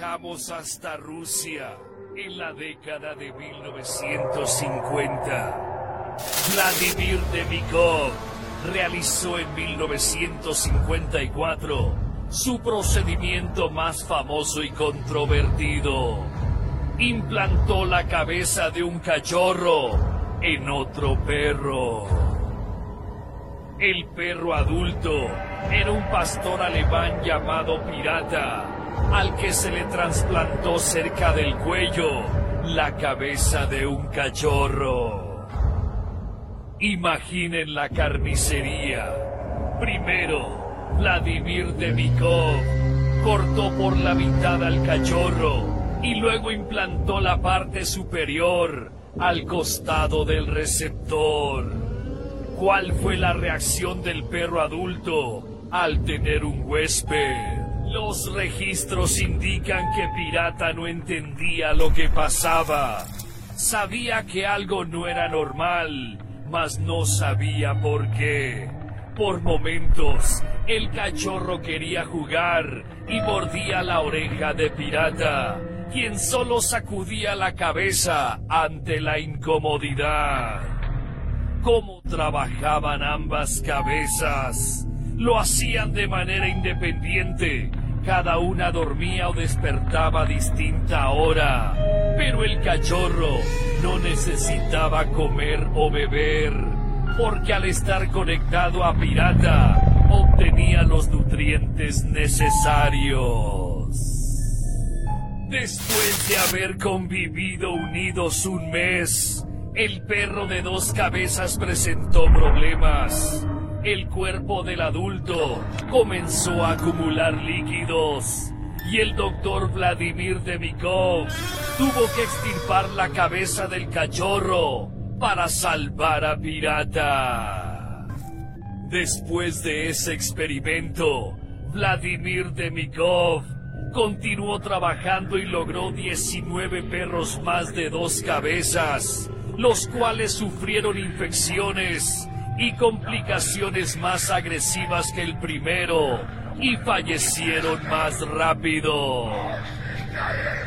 Viajamos hasta Rusia en la década de 1950. Vladimir Demikov realizó en 1954 su procedimiento más famoso y controvertido. Implantó la cabeza de un cachorro en otro perro. El perro adulto era un pastor alemán llamado Pirata, al que se le trasplantó cerca del cuello la cabeza de un cachorro. Imaginen la carnicería. Primero, Vladimir Demikov cortó por la mitad al cachorro y luego implantó la parte superior al costado del receptor. ¿Cuál fue la reacción del perro adulto al tener un huésped? Los registros indican que Pirata no entendía lo que pasaba. Sabía que algo no era normal, mas no sabía por qué. Por momentos, el cachorro quería jugar y mordía la oreja de Pirata, quien solo sacudía la cabeza ante la incomodidad. Cómo trabajaban ambas cabezas. Lo hacían de manera independiente. Cada una dormía o despertaba a distinta hora. Pero el cachorro no necesitaba comer o beber, porque al estar conectado a Pirata, obtenía los nutrientes necesarios. Después de haber convivido unidos un mes, el perro de dos cabezas presentó problemas. El cuerpo del adulto comenzó a acumular líquidos y el doctor Vladimir Demikov tuvo que extirpar la cabeza del cachorro para salvar a Pirata. Después de ese experimento, Vladimir Demikov continuó trabajando y logró 19 perros más de dos cabezas los cuales sufrieron infecciones y complicaciones más agresivas que el primero y fallecieron más rápido.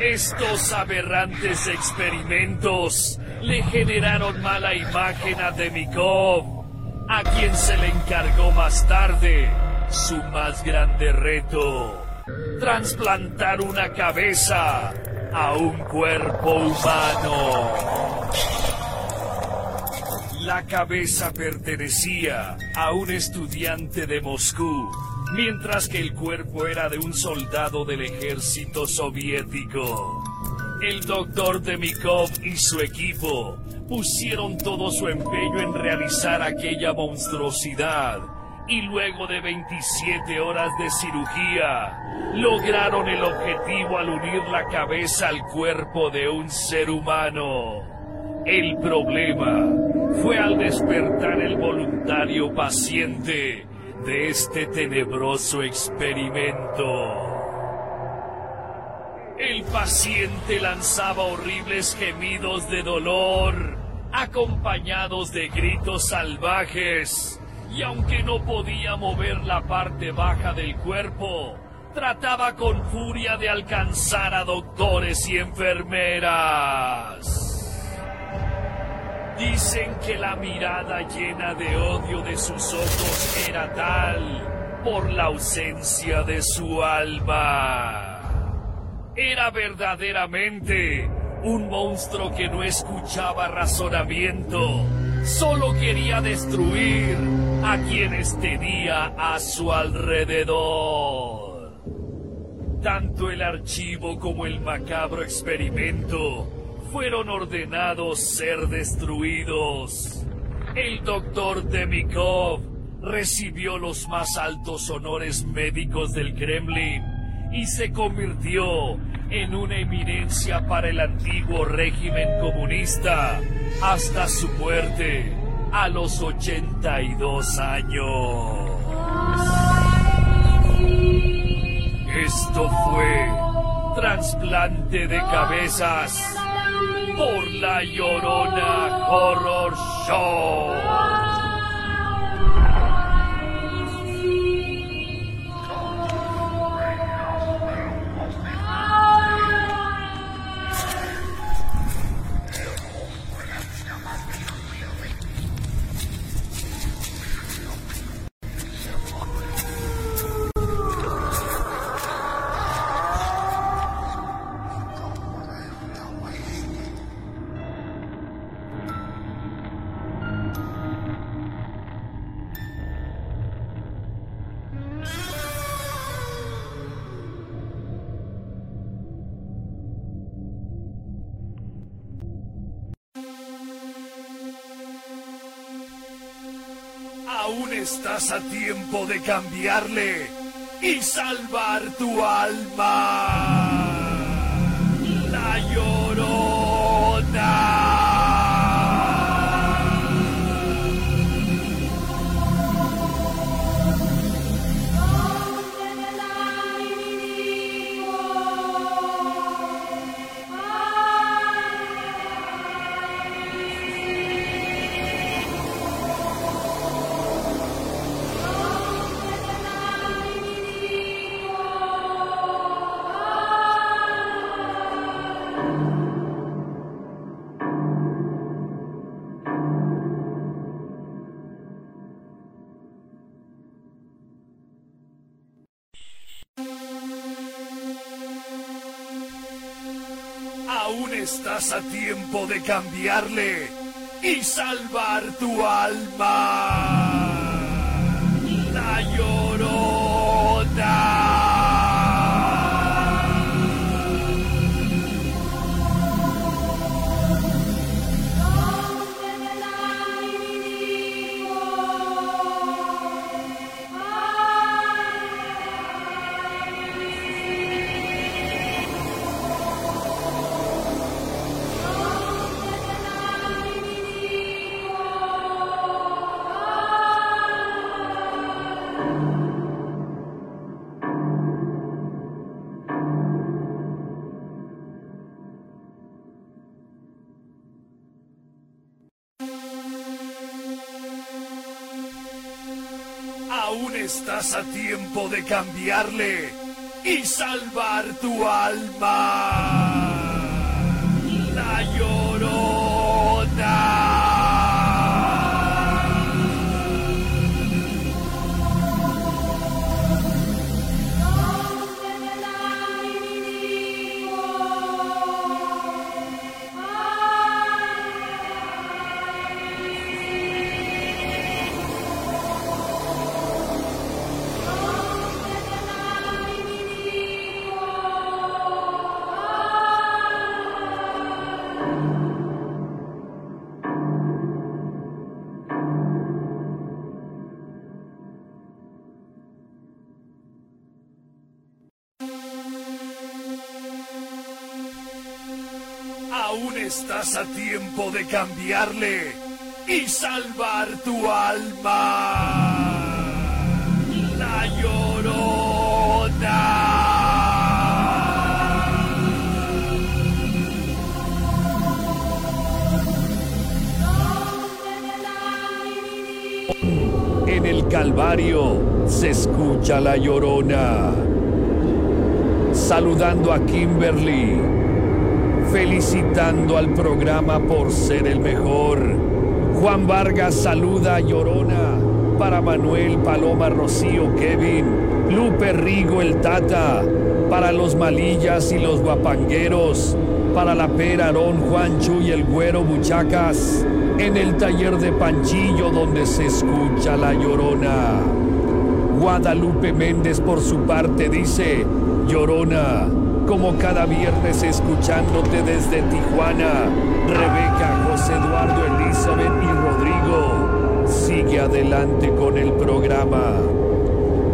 Estos aberrantes experimentos le generaron mala imagen a Demikov, a quien se le encargó más tarde su más grande reto, trasplantar una cabeza a un cuerpo humano. La cabeza pertenecía a un estudiante de Moscú, mientras que el cuerpo era de un soldado del ejército soviético. El doctor Demikov y su equipo pusieron todo su empeño en realizar aquella monstruosidad y luego de 27 horas de cirugía lograron el objetivo al unir la cabeza al cuerpo de un ser humano. El problema fue al despertar el voluntario paciente de este tenebroso experimento. El paciente lanzaba horribles gemidos de dolor, acompañados de gritos salvajes, y aunque no podía mover la parte baja del cuerpo, trataba con furia de alcanzar a doctores y enfermeras. Dicen que la mirada llena de odio de sus ojos era tal por la ausencia de su alma. Era verdaderamente un monstruo que no escuchaba razonamiento, solo quería destruir a quienes tenía a su alrededor. Tanto el archivo como el macabro experimento fueron ordenados ser destruidos. El doctor Demikov recibió los más altos honores médicos del Kremlin y se convirtió en una eminencia para el antiguo régimen comunista hasta su muerte a los 82 años. Esto fue trasplante de cabezas por la Llorona Horror Show. Aún estás a tiempo de cambiarle y salvar tu alma. Cambiarle y salvar tu alma. Estás a tiempo de cambiarle y salvar tu alma. Cambiarle y salvar tu alma. La llorona. En el Calvario se escucha la llorona. Saludando a Kimberly felicitando al programa por ser el mejor. Juan Vargas saluda a Llorona para Manuel Paloma Rocío Kevin, Lupe Rigo el Tata, para los Malillas y los Guapangueros, para la Pera Aarón Juancho y el Güero Buchacas, en el taller de Panchillo donde se escucha la Llorona. Guadalupe Méndez por su parte dice, Llorona, como cada viernes escuchándote desde Tijuana. Rebeca, José Eduardo, Elizabeth y Rodrigo. Sigue adelante con el programa.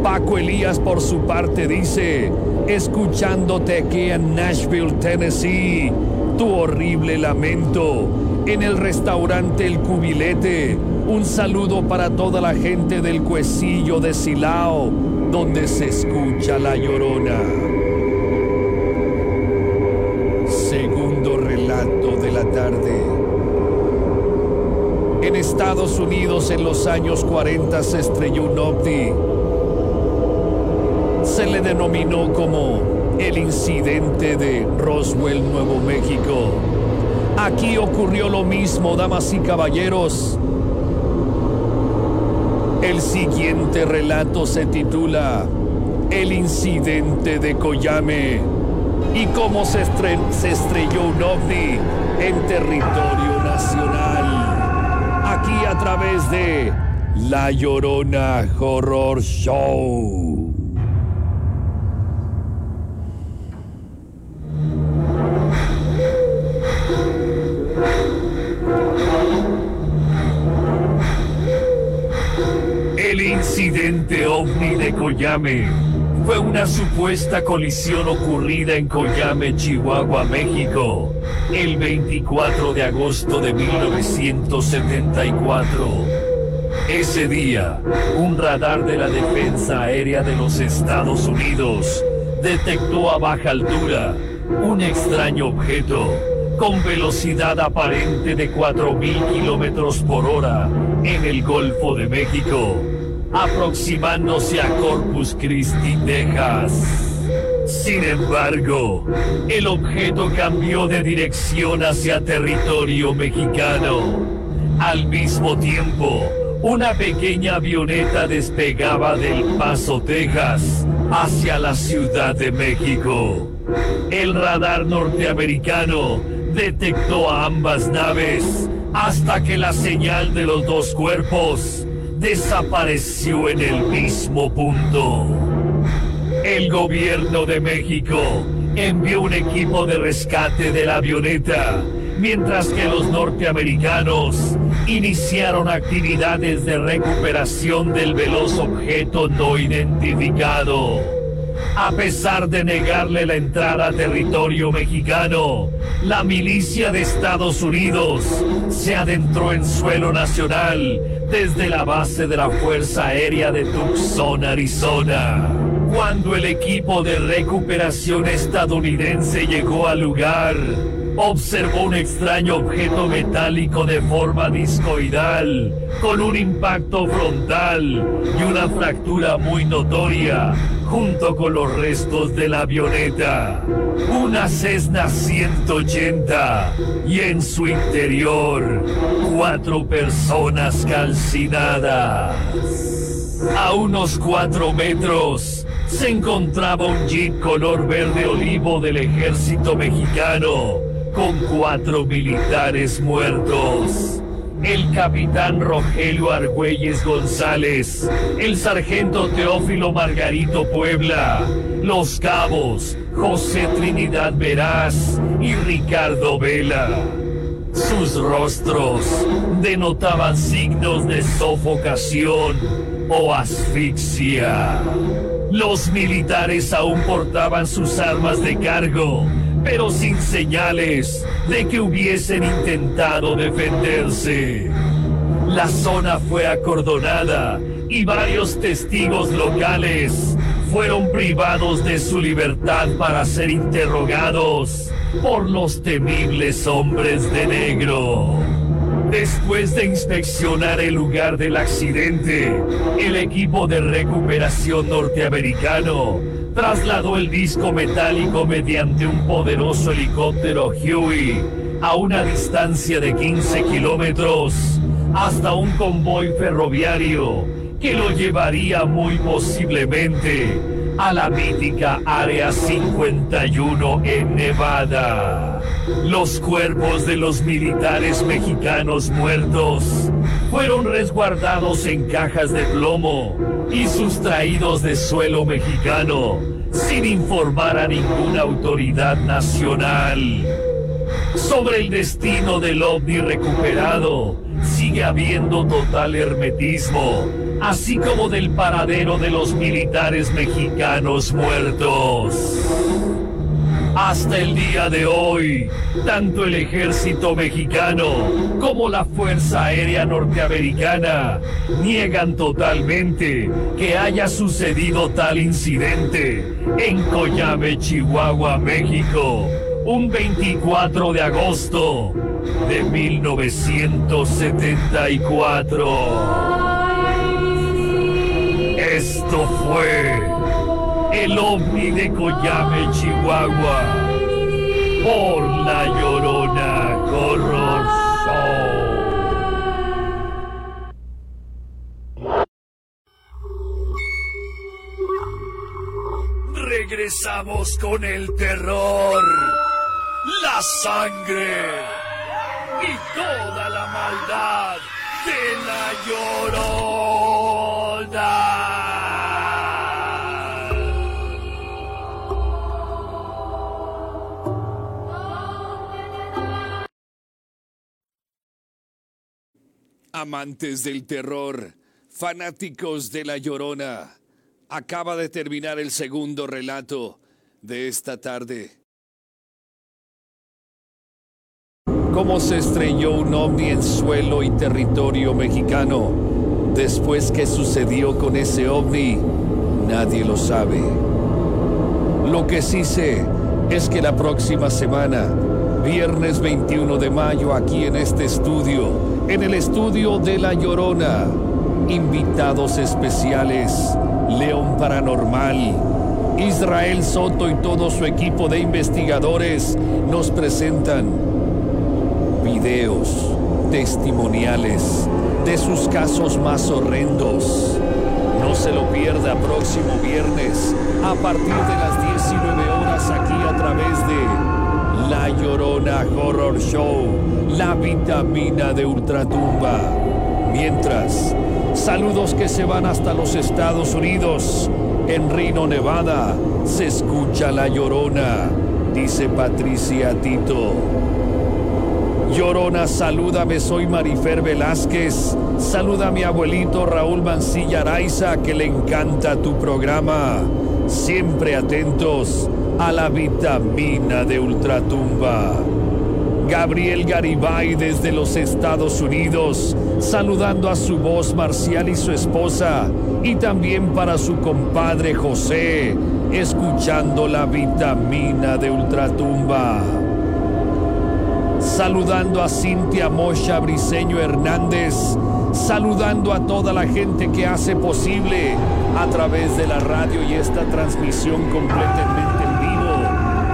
Paco Elías por su parte dice, escuchándote aquí en Nashville, Tennessee, tu horrible lamento en el restaurante El Cubilete. Un saludo para toda la gente del Cuecillo de Silao, donde se escucha la llorona. Unidos en los años 40 se estrelló un ovni. Se le denominó como el incidente de Roswell, Nuevo México. Aquí ocurrió lo mismo, damas y caballeros. El siguiente relato se titula El incidente de Coyame y cómo se, se estrelló un ovni en territorio nacional. A través de La Llorona Horror Show. Coyame fue una supuesta colisión ocurrida en Coyame, Chihuahua, México, el 24 de agosto de 1974. Ese día, un radar de la Defensa Aérea de los Estados Unidos detectó a baja altura un extraño objeto con velocidad aparente de 4.000 kilómetros por hora en el Golfo de México, aproximándose a Corpus Christi, Texas. Sin embargo, el objeto cambió de dirección hacia territorio mexicano. Al mismo tiempo, una pequeña avioneta despegaba del Paso, Texas, hacia la Ciudad de México. El radar norteamericano detectó a ambas naves hasta que la señal de los dos cuerpos desapareció en el mismo punto. El gobierno de México envió un equipo de rescate de la avioneta, mientras que los norteamericanos iniciaron actividades de recuperación del veloz objeto no identificado. A pesar de negarle la entrada a territorio mexicano, la milicia de Estados Unidos se adentró en suelo nacional desde la base de la Fuerza Aérea de Tucson, Arizona. Cuando el equipo de recuperación estadounidense llegó al lugar, observó un extraño objeto metálico de forma discoidal, con un impacto frontal y una fractura muy notoria, junto con los restos de la avioneta. Una Cessna 180 y en su interior cuatro personas calcinadas. A unos cuatro metros se encontraba un jeep color verde olivo del ejército mexicano con cuatro militares muertos. El capitán Rogelio Argüelles González, el sargento Teófilo Margarito Puebla, los cabos José Trinidad Veraz y Ricardo Vela. Sus rostros denotaban signos de sofocación o asfixia. Los militares aún portaban sus armas de cargo pero sin señales de que hubiesen intentado defenderse. La zona fue acordonada y varios testigos locales fueron privados de su libertad para ser interrogados por los temibles hombres de negro. Después de inspeccionar el lugar del accidente, el equipo de recuperación norteamericano trasladó el disco metálico mediante un poderoso helicóptero Huey a una distancia de 15 kilómetros hasta un convoy ferroviario que lo llevaría muy posiblemente a la mítica Área 51 en Nevada. Los cuerpos de los militares mexicanos muertos fueron resguardados en cajas de plomo y sustraídos de suelo mexicano sin informar a ninguna autoridad nacional. Sobre el destino del ovni recuperado, sigue habiendo total hermetismo, así como del paradero de los militares mexicanos muertos. Hasta el día de hoy, tanto el ejército mexicano como la Fuerza Aérea Norteamericana niegan totalmente que haya sucedido tal incidente en Coyame, Chihuahua, México, un 24 de agosto de 1974. Esto fue el ovni de Coyame, Chihuahua, por la llorona Horror Regresamos con el terror, la sangre y toda la maldad de la llorona. Amantes del terror, fanáticos de la llorona Acaba de terminar el segundo relato de esta tarde. ¿Cómo se estrelló un ovni en suelo y territorio mexicano? Después que sucedió con ese ovni, nadie lo sabe. Lo que sí sé es que la próxima semana, viernes 21 de mayo, aquí en este estudio, en el estudio de La Llorona, invitados especiales, León Paranormal, Israel Soto y todo su equipo de investigadores nos presentan videos testimoniales de sus casos más horrendos. No se lo pierda próximo viernes a partir de las 19 horas aquí a través de La Llorona Horror Show, la vitamina de Ultratumba. Mientras, saludos que se van hasta los Estados Unidos. En Reno, Nevada, se escucha La Llorona, dice Patricia Tito. Llorona, salúdame, soy Marifer Velázquez. Saluda a mi abuelito Raúl Mancilla Araiza, que le encanta tu programa. Siempre atentos a la vitamina de Ultratumba. Gabriel Garibay desde los Estados Unidos, saludando a su voz marcial y su esposa, y también para su compadre José, escuchando la vitamina de Ultratumba saludando a Cintia Mocha Briseño Hernández, saludando a toda la gente que hace posible a través de la radio y esta transmisión completamente en vivo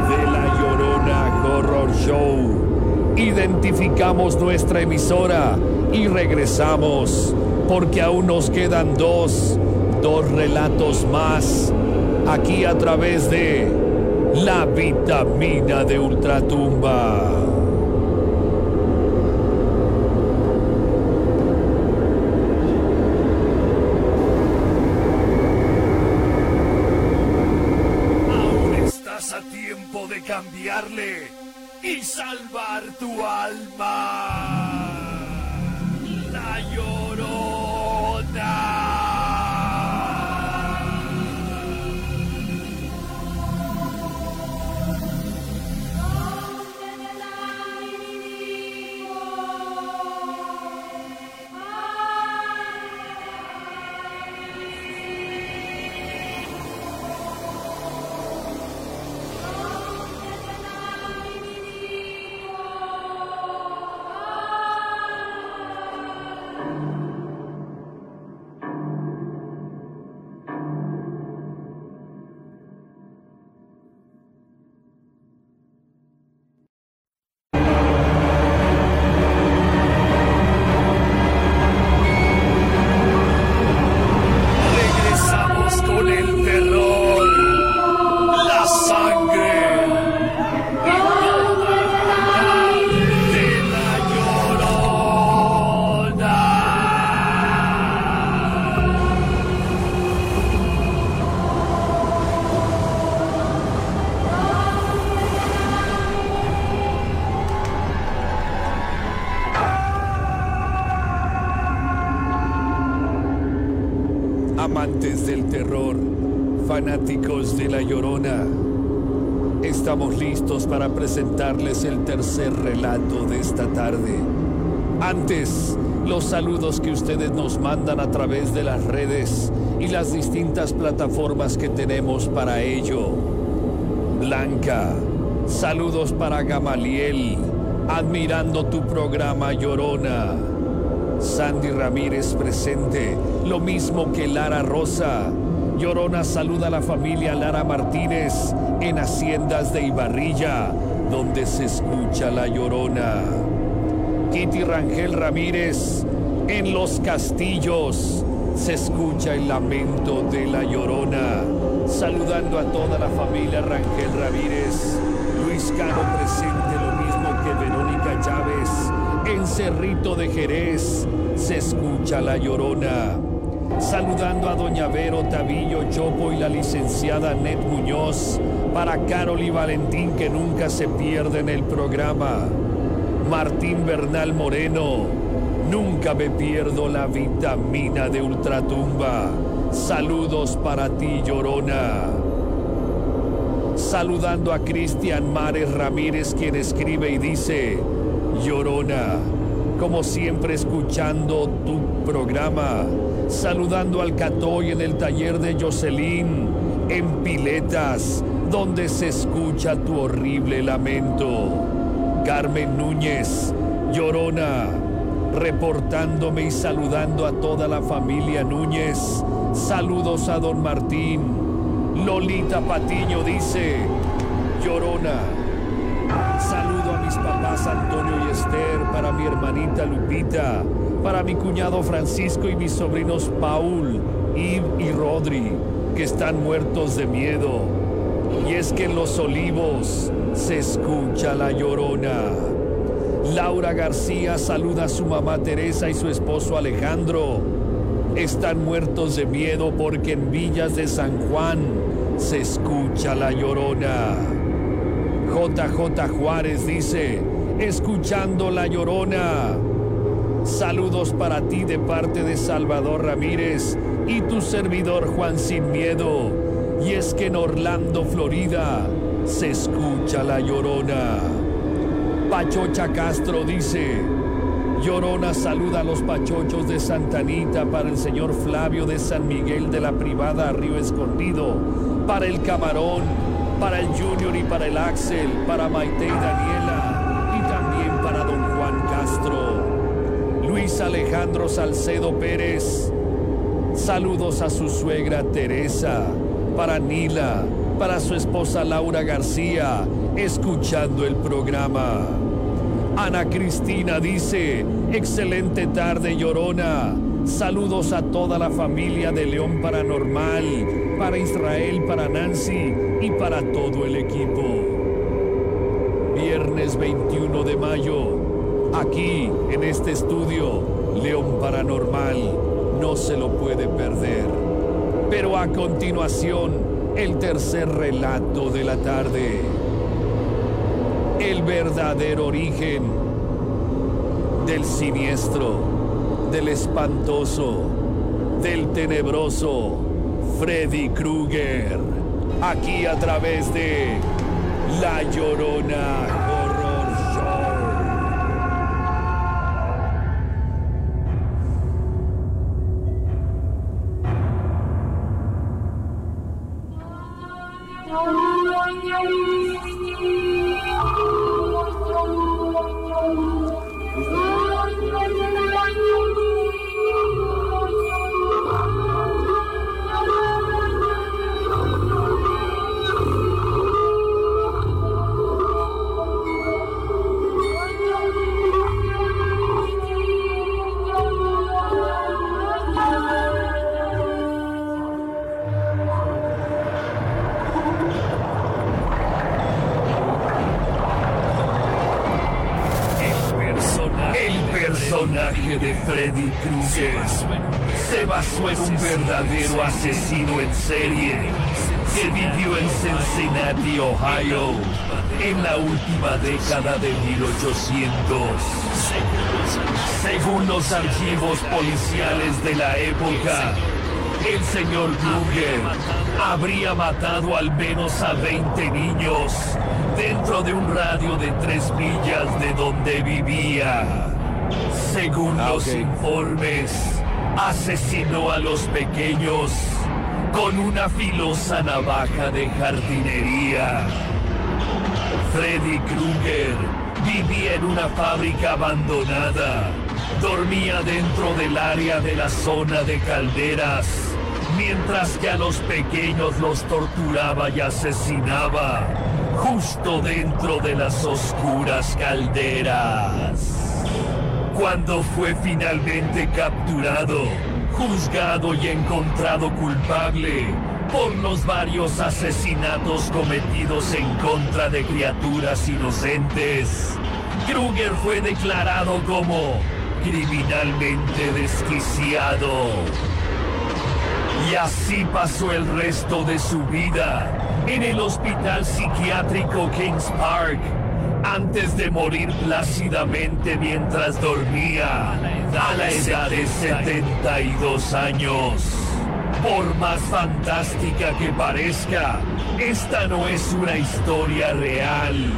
de La Llorona Horror Show. Identificamos nuestra emisora y regresamos porque aún nos quedan dos, dos relatos más aquí a través de la vitamina de Ultratumba. Salvar tu alma. Presentarles el tercer relato de esta tarde. Antes, los saludos que ustedes nos mandan a través de las redes y las distintas plataformas que tenemos para ello. Blanca, saludos para Gamaliel, admirando tu programa Llorona. Sandy Ramírez presente, lo mismo que Lara Rosa. Llorona saluda a la familia Lara Martínez en Haciendas de Ibarrilla, donde se escucha la Llorona. Kitty Rangel Ramírez en Los Castillos se escucha el lamento de la Llorona. Saludando a toda la familia Rangel Ramírez. Luis Cano presente lo mismo que Verónica Chávez. En Cerrito de Jerez se escucha la Llorona saludando a Doña Vero Tavillo Chopo y la licenciada Net Muñoz, para Carol y Valentín que nunca se pierden el programa, Martín Bernal Moreno, nunca me pierdo la vitamina de Ultratumba, Saludos para ti, Llorona. Saludando a Cristian Mares Ramírez, quien escribe y dice, Llorona, como siempre escuchando tu programa. Saludando al Catoy en el taller de Jocelyn, en Piletas, donde se escucha tu horrible lamento. Carmen Núñez, Llorona, reportándome y saludando a toda la familia Núñez. Saludos a don Martín. Lolita Patiño dice, Llorona. Saludo a mis papás Antonio y Esther, para mi hermanita Lupita, para mi cuñado Francisco y mis sobrinos Paul, Yves y Rodri, que están muertos de miedo. Y es que en los olivos se escucha la llorona. Laura García saluda a su mamá Teresa y su esposo Alejandro. Están muertos de miedo porque en Villas de San Juan se escucha la llorona. JJ Juárez dice, escuchando la llorona. Saludos para ti de parte de Salvador Ramírez y tu servidor Juan Sin Miedo. Y es que en Orlando, Florida, se escucha la llorona. Pachocha Castro dice, Llorona saluda a los pachochos de Santanita para el señor Flavio de San Miguel de la Privada Río Escondido, para el Camarón, para el Junior y para el Axel, para Maite y Daniela Luis Alejandro Salcedo Pérez, saludos a su suegra Teresa, para Nila, para su esposa Laura García, escuchando el programa. Ana Cristina dice, excelente tarde llorona. Saludos a toda la familia de León Paranormal, para Israel, para Nancy y para todo el equipo. Viernes 21 de mayo, aquí en este estudio, León Paranormal, no se lo puede perder. Pero a continuación, el tercer relato de la tarde. El verdadero origen del siniestro, del espantoso, del tenebroso Freddy Krueger. Aquí a través de La Llorona 1800. Según los archivos policiales de la época, el señor Krueger habría matado al menos a 20 niños dentro de un radio de tres millas de donde vivía. Según Ah, los informes, asesinó a los pequeños con una filosa navaja de jardinería. Freddy Krueger vivía en una fábrica abandonada. Dormía dentro del área de la zona de calderas, mientras que a los pequeños los torturaba y asesinaba justo dentro de las oscuras calderas. Cuando fue finalmente capturado, juzgado y encontrado culpable por los varios asesinatos cometidos en contra de criaturas inocentes, Kruger fue declarado como criminalmente desquiciado. Y así pasó el resto de su vida en el hospital psiquiátrico Kings Park, antes de morir plácidamente mientras dormía a la edad de 72 años. Por más fantástica que parezca, esta no es una historia real.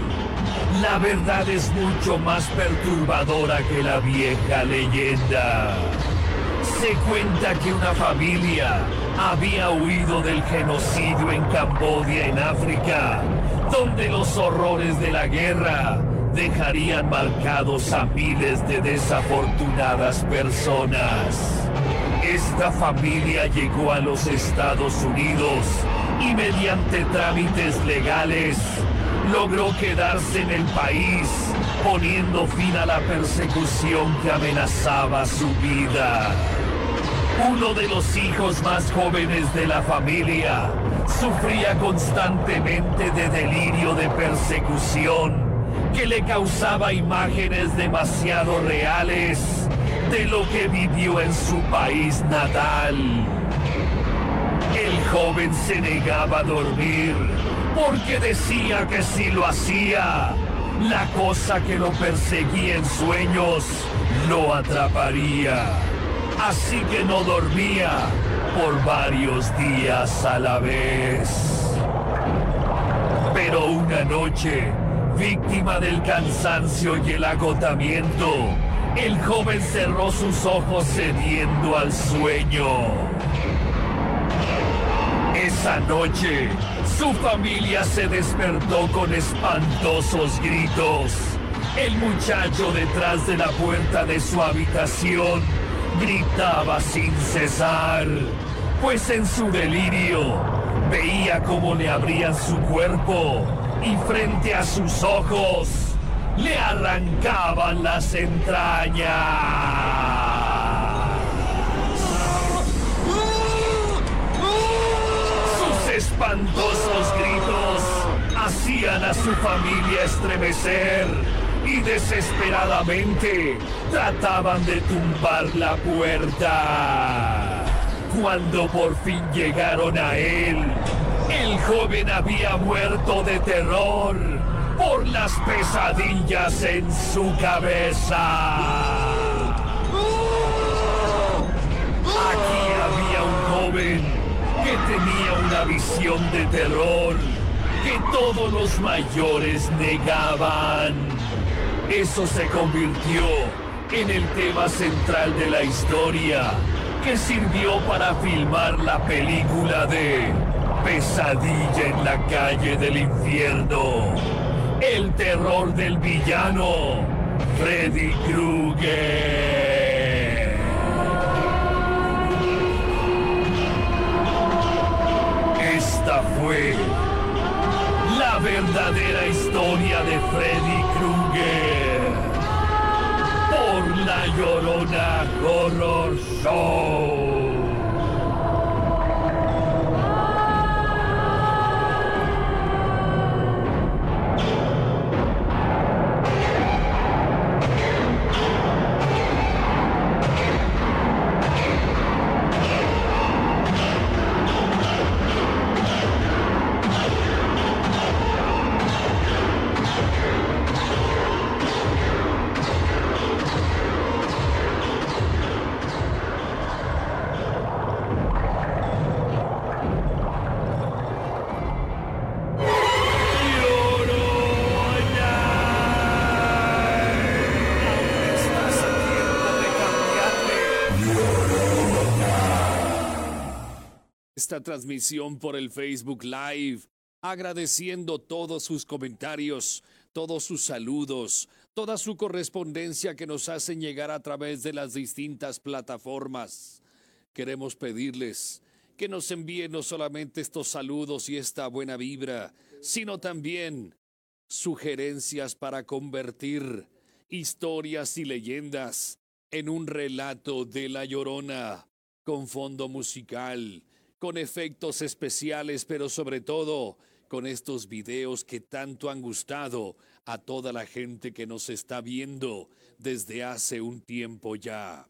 La verdad es mucho más perturbadora que la vieja leyenda. Se cuenta que una familia había huido del genocidio en Camboya, en África, donde los horrores de la guerra dejarían marcados a miles de desafortunadas personas. Esta familia llegó a los Estados Unidos y mediante trámites legales logró quedarse en el país, poniendo fin a la persecución que amenazaba su vida. Uno de los hijos más jóvenes de la familia sufría constantemente de delirio de persecución que le causaba imágenes demasiado reales de lo que vivió en su país natal. El joven se negaba a dormir porque decía que si lo hacía, la cosa que lo perseguía en sueños lo atraparía. Así que no dormía por varios días a la vez. Pero una noche, víctima del cansancio y el agotamiento, el joven cerró sus ojos cediendo al sueño. Esa noche, su familia se despertó con espantosos gritos. El muchacho detrás de la puerta de su habitación gritaba sin cesar, pues en su delirio veía cómo le abrían su cuerpo y frente a sus ojos le arrancaban las entrañas. Sus espantosos gritos hacían a su familia estremecer y desesperadamente trataban de tumbar la puerta. Cuando por fin llegaron a él, el joven había muerto de terror por las pesadillas en su cabeza. Aquí había un joven que tenía una visión de terror que todos los mayores negaban. Eso se convirtió en el tema central de la historia que sirvió para filmar la película de Pesadilla en la calle del infierno. El terror del villano, Freddy Krueger. Esta fue la verdadera historia de Freddy Krueger por la Llorona Horror Show. Transmisión por el Facebook Live, agradeciendo todos sus comentarios, todos sus saludos, toda su correspondencia que nos hacen llegar a través de las distintas plataformas. Queremos pedirles que nos envíen no solamente estos saludos y esta buena vibra, sino también sugerencias para convertir historias y leyendas en un relato de La Llorona, con fondo musical, con efectos especiales, pero sobre todo con estos videos que tanto han gustado a toda la gente que nos está viendo desde hace un tiempo ya.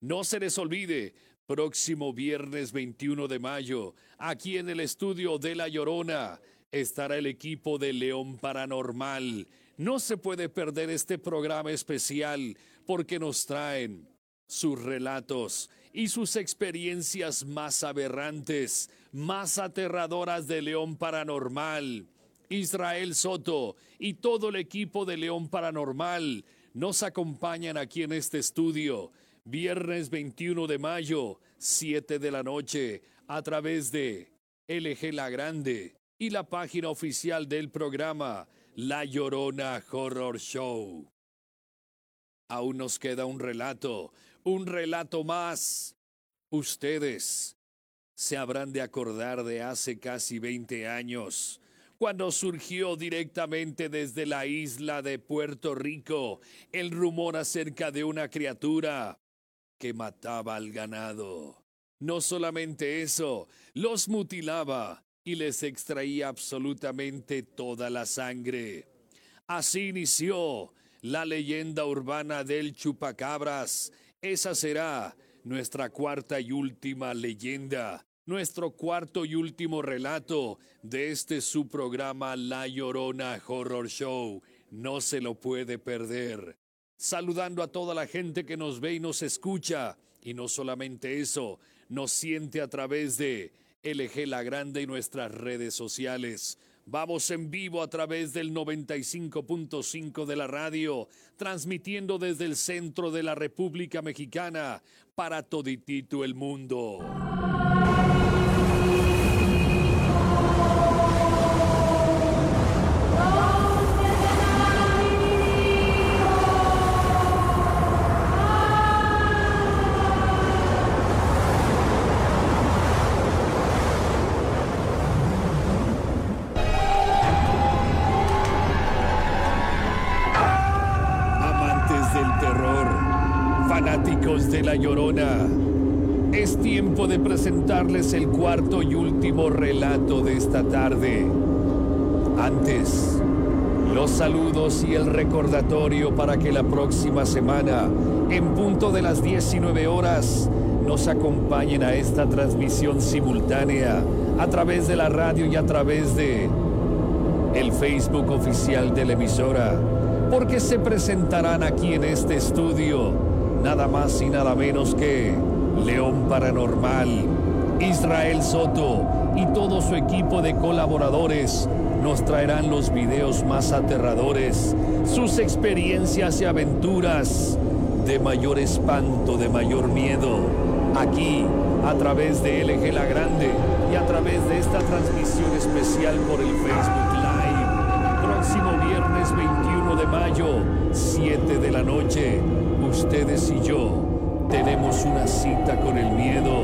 No se les olvide, próximo viernes 21 de mayo, aquí en el estudio de La Llorona, estará el equipo de León Paranormal. No se puede perder este programa especial porque nos traen sus relatos y sus experiencias más aberrantes, más aterradoras de León Paranormal. Israel Soto y todo el equipo de León Paranormal nos acompañan aquí en este estudio, viernes 21 de mayo, 7 de la noche, a través de LG La Grande y la página oficial del programa La Llorona Horror Show. Aún nos queda un relato, un relato más. Ustedes se habrán de acordar de hace casi 20 años, cuando surgió directamente desde la isla de Puerto Rico el rumor acerca de una criatura que mataba al ganado. No solamente eso, los mutilaba y les extraía absolutamente toda la sangre. Así inició la leyenda urbana del chupacabras. Esa será nuestra cuarta y última leyenda, nuestro cuarto y último relato de este su programa La Llorona Horror Show. No se lo puede perder. Saludando a toda la gente que nos ve y nos escucha. Y no solamente eso, nos siente a través de LG La Grande y nuestras redes sociales. Vamos en vivo a través del 95.5 de la radio, transmitiendo desde el centro de la República Mexicana para toditito el mundo. Es tiempo de presentarles el cuarto y último relato de esta tarde. Antes, los saludos y el recordatorio para que la próxima semana, en punto de las 19 horas, nos acompañen a esta transmisión simultánea a través de la radio y a través de el Facebook oficial de la emisora, porque se presentarán aquí en este estudio nada más y nada menos que León Paranormal, Israel Soto y todo su equipo de colaboradores nos traerán los videos más aterradores, sus experiencias y aventuras de mayor espanto, de mayor miedo, aquí a través de LG La Grande y a través de esta transmisión especial por el Facebook Live. Próximo viernes 21 de mayo, 7 de la noche ustedes y yo tenemos una cita con el miedo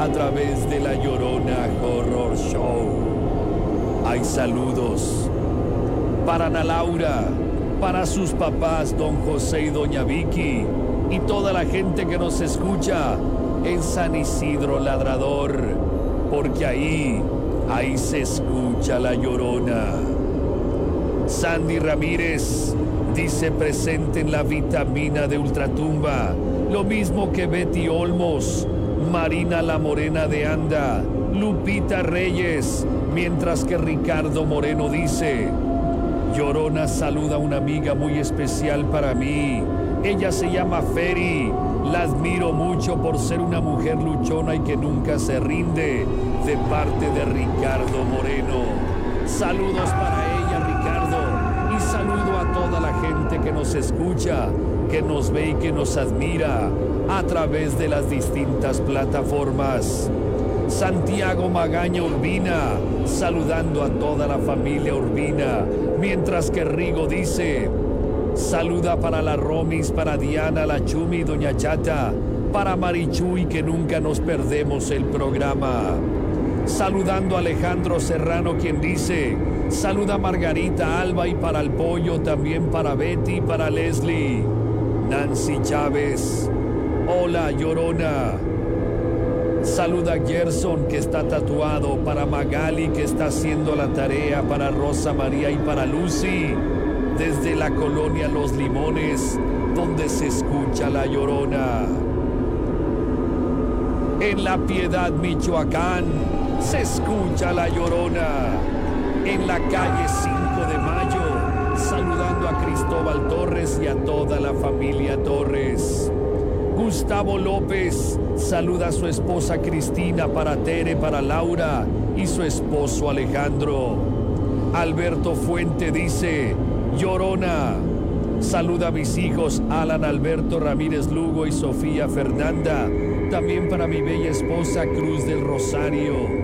a través de la Llorona Horror Show. Hay saludos para Ana Laura, para sus papás Don José y Doña Vicky y toda la gente que nos escucha en San Isidro Ladrador, porque ahí, ahí se escucha la Llorona. Sandy Ramírez, dice presente en la vitamina de Ultratumba, lo mismo que Betty Olmos, Marina la Morena de Anda, Lupita Reyes, mientras que Ricardo Moreno dice, Llorona saluda a una amiga muy especial para mí. Ella se llama Feri. La admiro mucho por ser una mujer luchona y que nunca se rinde. De parte de Ricardo Moreno. Saludos para que nos escucha, que nos ve y que nos admira a través de las distintas plataformas. Santiago Magaña Urbina, saludando a toda la familia Urbina, mientras que Rigo dice, saluda para la Romis, para Diana, la Chumi, Doña Chata, para Marichuy, que nunca nos perdemos el programa. Saludando a Alejandro Serrano, quien dice, Saluda a Margarita Alba y para el pollo, también para Betty y para Leslie. Nancy Chávez. Hola, Llorona. Saluda a Gerson que está tatuado, para Magali que está haciendo la tarea, para Rosa María y para Lucy, desde la colonia Los Limones, donde se escucha la llorona. En La Piedad, Michoacán, se escucha la llorona en la calle 5 de Mayo, saludando a Cristóbal Torres y a toda la familia Torres. Gustavo López saluda a su esposa Cristina para Tere, para Laura y su esposo Alejandro. Alberto Fuente dice, Llorona, saluda a mis hijos Alan Alberto Ramírez Lugo y Sofía Fernanda, también para mi bella esposa Cruz del Rosario.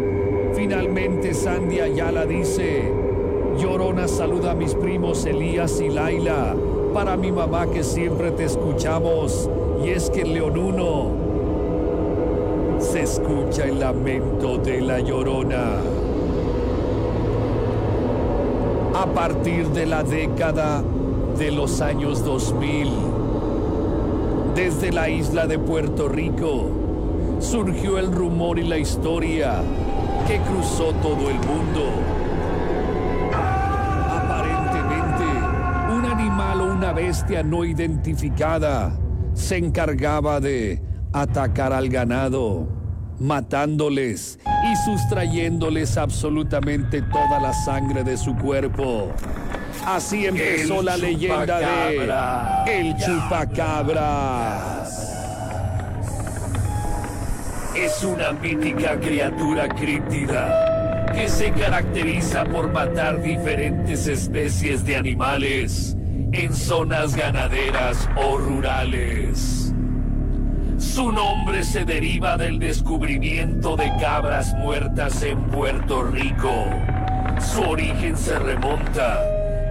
Finalmente Sandy Ayala dice, Llorona saluda a mis primos Elías y Laila, para mi mamá que siempre te escuchamos, y es que en 1 se escucha el lamento de la Llorona. A partir de la década de los años 2000, desde la isla de Puerto Rico, surgió el rumor y la historia que cruzó todo el mundo. Aparentemente, un animal o una bestia no identificada se encargaba de atacar al ganado, matándoles y sustrayéndoles absolutamente toda la sangre de su cuerpo. Así empezó la leyenda de El Chupacabras. Es una mítica criatura críptida que se caracteriza por matar diferentes especies de animales en zonas ganaderas o rurales. Su nombre se deriva del descubrimiento de cabras muertas en Puerto Rico. Su origen se remonta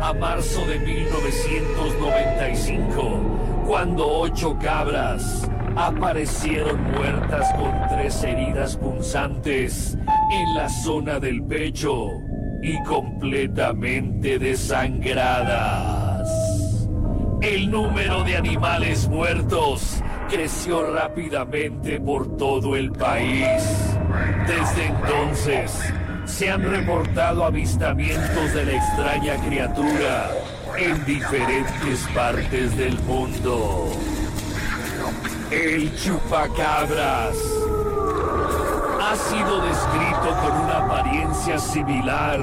a marzo de 1995, cuando ocho cabras aparecieron muertas con tres heridas punzantes en la zona del pecho y completamente desangradas. El número de animales muertos creció rápidamente por todo el país. Desde entonces, se han reportado avistamientos de la extraña criatura en diferentes partes del mundo. El chupacabras ha sido descrito con una apariencia similar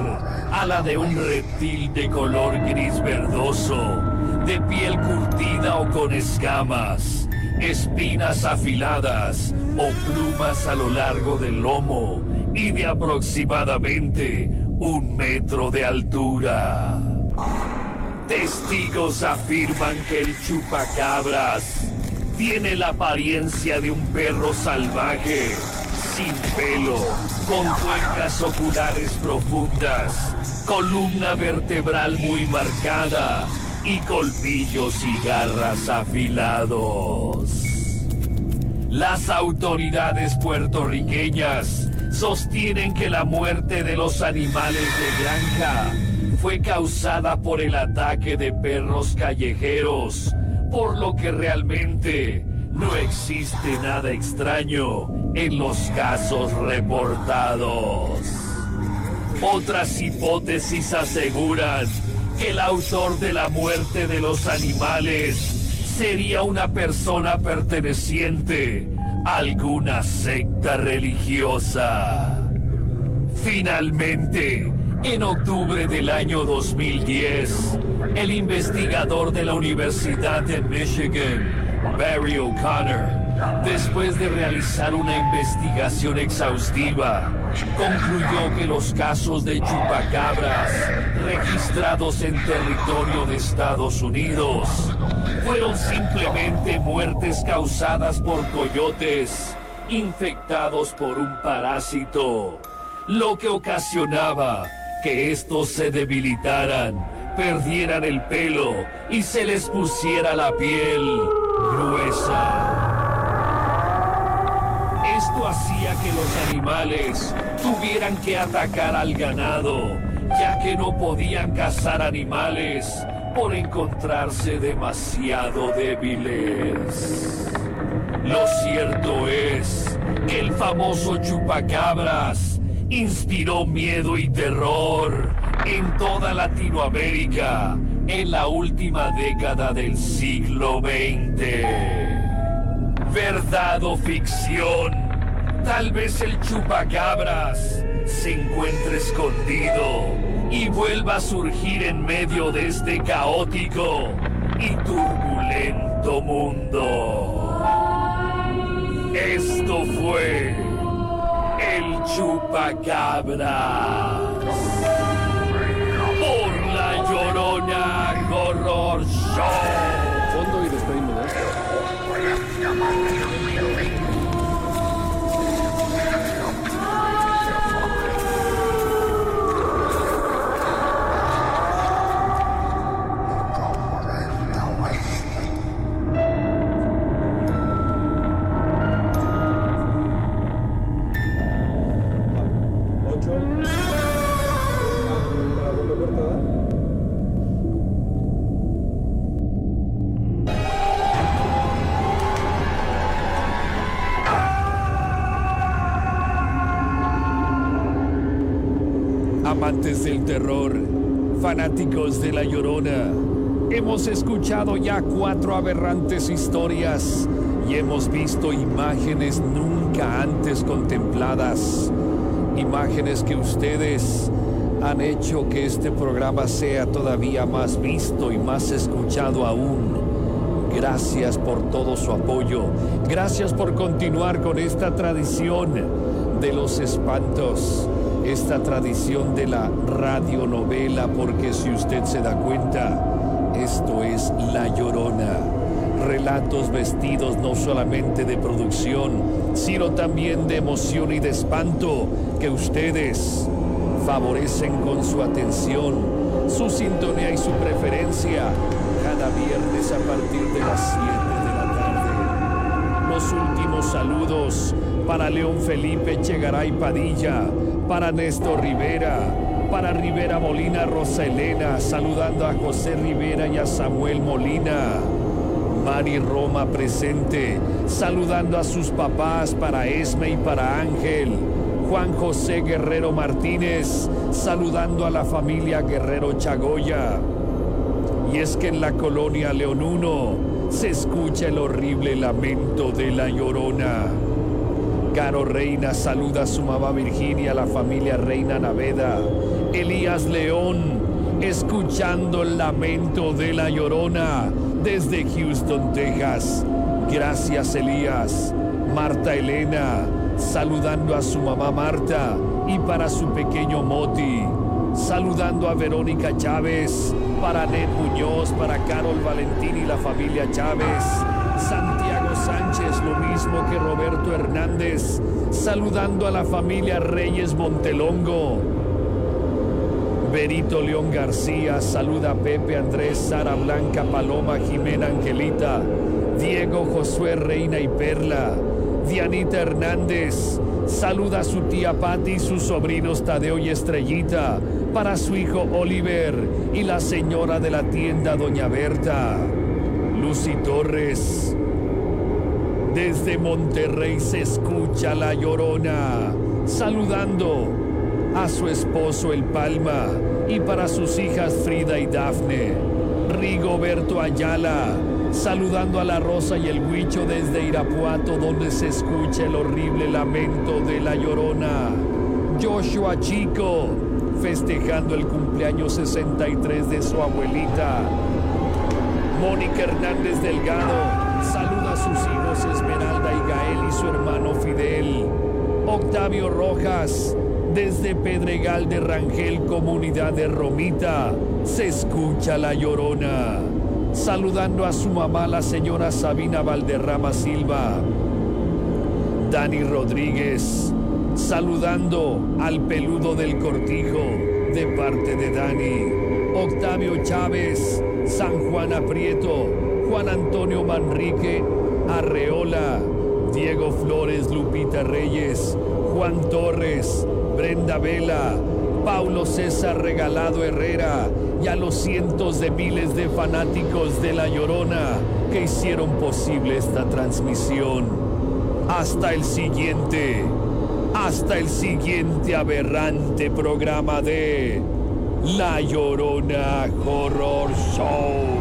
a la de un reptil de color gris verdoso, de piel curtida o con escamas, espinas afiladas o plumas a lo largo del lomo y de aproximadamente un metro de altura. Testigos afirman que el chupacabras tiene la apariencia de un perro salvaje, sin pelo, con cuencas oculares profundas, columna vertebral muy marcada y colmillos y garras afilados. Las autoridades puertorriqueñas sostienen que la muerte de los animales de granja fue causada por el ataque de perros callejeros, por lo que realmente no existe nada extraño en los casos reportados. Otras hipótesis aseguran que el autor de la muerte de los animales sería una persona perteneciente a alguna secta religiosa. Finalmente, en octubre del año 2010, el investigador de la Universidad de Michigan, Barry O'Connor, después de realizar una investigación exhaustiva, concluyó que los casos de chupacabras registrados en territorio de Estados Unidos fueron simplemente muertes causadas por coyotes infectados por un parásito, lo que ocasionaba que estos se debilitaran, perdieran el pelo y se les pusiera la piel gruesa. Esto hacía que los animales tuvieran que atacar al ganado, ya que no podían cazar animales por encontrarse demasiado débiles. Lo cierto es que el famoso chupacabras inspiró miedo y terror en toda Latinoamérica en la última década del siglo XX. ¿Verdad o ficción? Tal vez el chupacabras se encuentre escondido y vuelva a surgir en medio de este caótico y turbulento mundo. Esto fue el chupacabra. Horror show. Fondo y despedimos de esto. Del terror, fanáticos de La Llorona, hemos escuchado ya cuatro aberrantes historias y hemos visto imágenes nunca antes contempladas. Imágenes que ustedes han hecho que este programa sea todavía más visto y más escuchado aún. Gracias por todo su apoyo. Gracias por continuar con esta tradición de los espantos. Esta tradición de la radionovela, porque si usted se da cuenta, esto es La Llorona. Relatos vestidos no solamente de producción, sino también de emoción y de espanto que ustedes favorecen con su atención, su sintonía y su preferencia cada viernes a partir de las 7 de la tarde. Los últimos saludos para León Felipe Chegaray Padilla, para Néstor Rivera, para Rivera Molina Rosa Elena, saludando a José Rivera y a Samuel Molina. Mari Roma presente, saludando a sus papás para Esme y para Ángel. Juan José Guerrero Martínez, saludando a la familia Guerrero Chagoya. Y es que en la colonia 1 se escucha el horrible lamento de la llorona. Caro Reina saluda a su mamá Virginia, la familia Reina Naveda. Elías León, escuchando el lamento de la llorona desde Houston, Texas. Gracias, Elías. Marta Elena, saludando a su mamá Marta y para su pequeño Moti. Saludando a Verónica Chávez, para Ned Muñoz, para Carol Valentín y la familia Chávez. Sánchez, lo mismo que Roberto Hernández, saludando a la familia Reyes Montelongo. Berito León García, saluda a Pepe Andrés, Sara Blanca, Paloma, Jimena Angelita, Diego Josué Reina y Perla, Dianita Hernández, saluda a su tía Patti y sus sobrinos Tadeo y Estrellita, para su hijo Oliver y la señora de la tienda Doña Berta. Lucy Torres. Desde Monterrey se escucha la llorona, saludando a su esposo El Palma y para sus hijas Frida y Dafne. Rigoberto Ayala, saludando a la Rosa y el Huicho desde Irapuato, donde se escucha el horrible lamento de la llorona. Joshua Chico, festejando el cumpleaños 63 de su abuelita. Mónica Hernández Delgado sus hijos Esmeralda y Gael y su hermano Fidel. Octavio Rojas, desde Pedregal de Rangel, comunidad de Romita, se escucha la llorona. Saludando a su mamá, la señora Sabina Valderrama Silva. Dani Rodríguez, saludando al peludo del cortijo de parte de Dani. Octavio Chávez, San Juan Aprieto, Juan Antonio Manrique, Arreola, Diego Flores, Lupita Reyes, Juan Torres, Brenda Vela, Paulo César Regalado Herrera y a los cientos de miles de fanáticos de La Llorona que hicieron posible esta transmisión. Hasta el siguiente, hasta el siguiente aberrante programa de La Llorona Horror Show.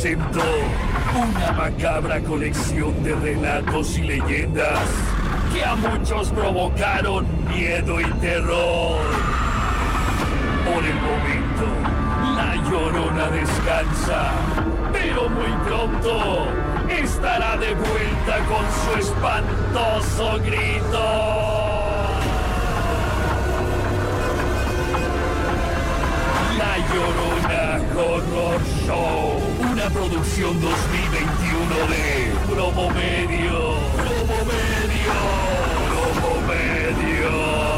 Presentó Una macabra colección de relatos y leyendas que a muchos provocaron miedo y terror. Por el momento, la llorona descansa, pero muy pronto estará de vuelta con su espantoso grito. La Llorona Horror Show, una producción 2021 de Promomedio. Promomedio. Promomedio.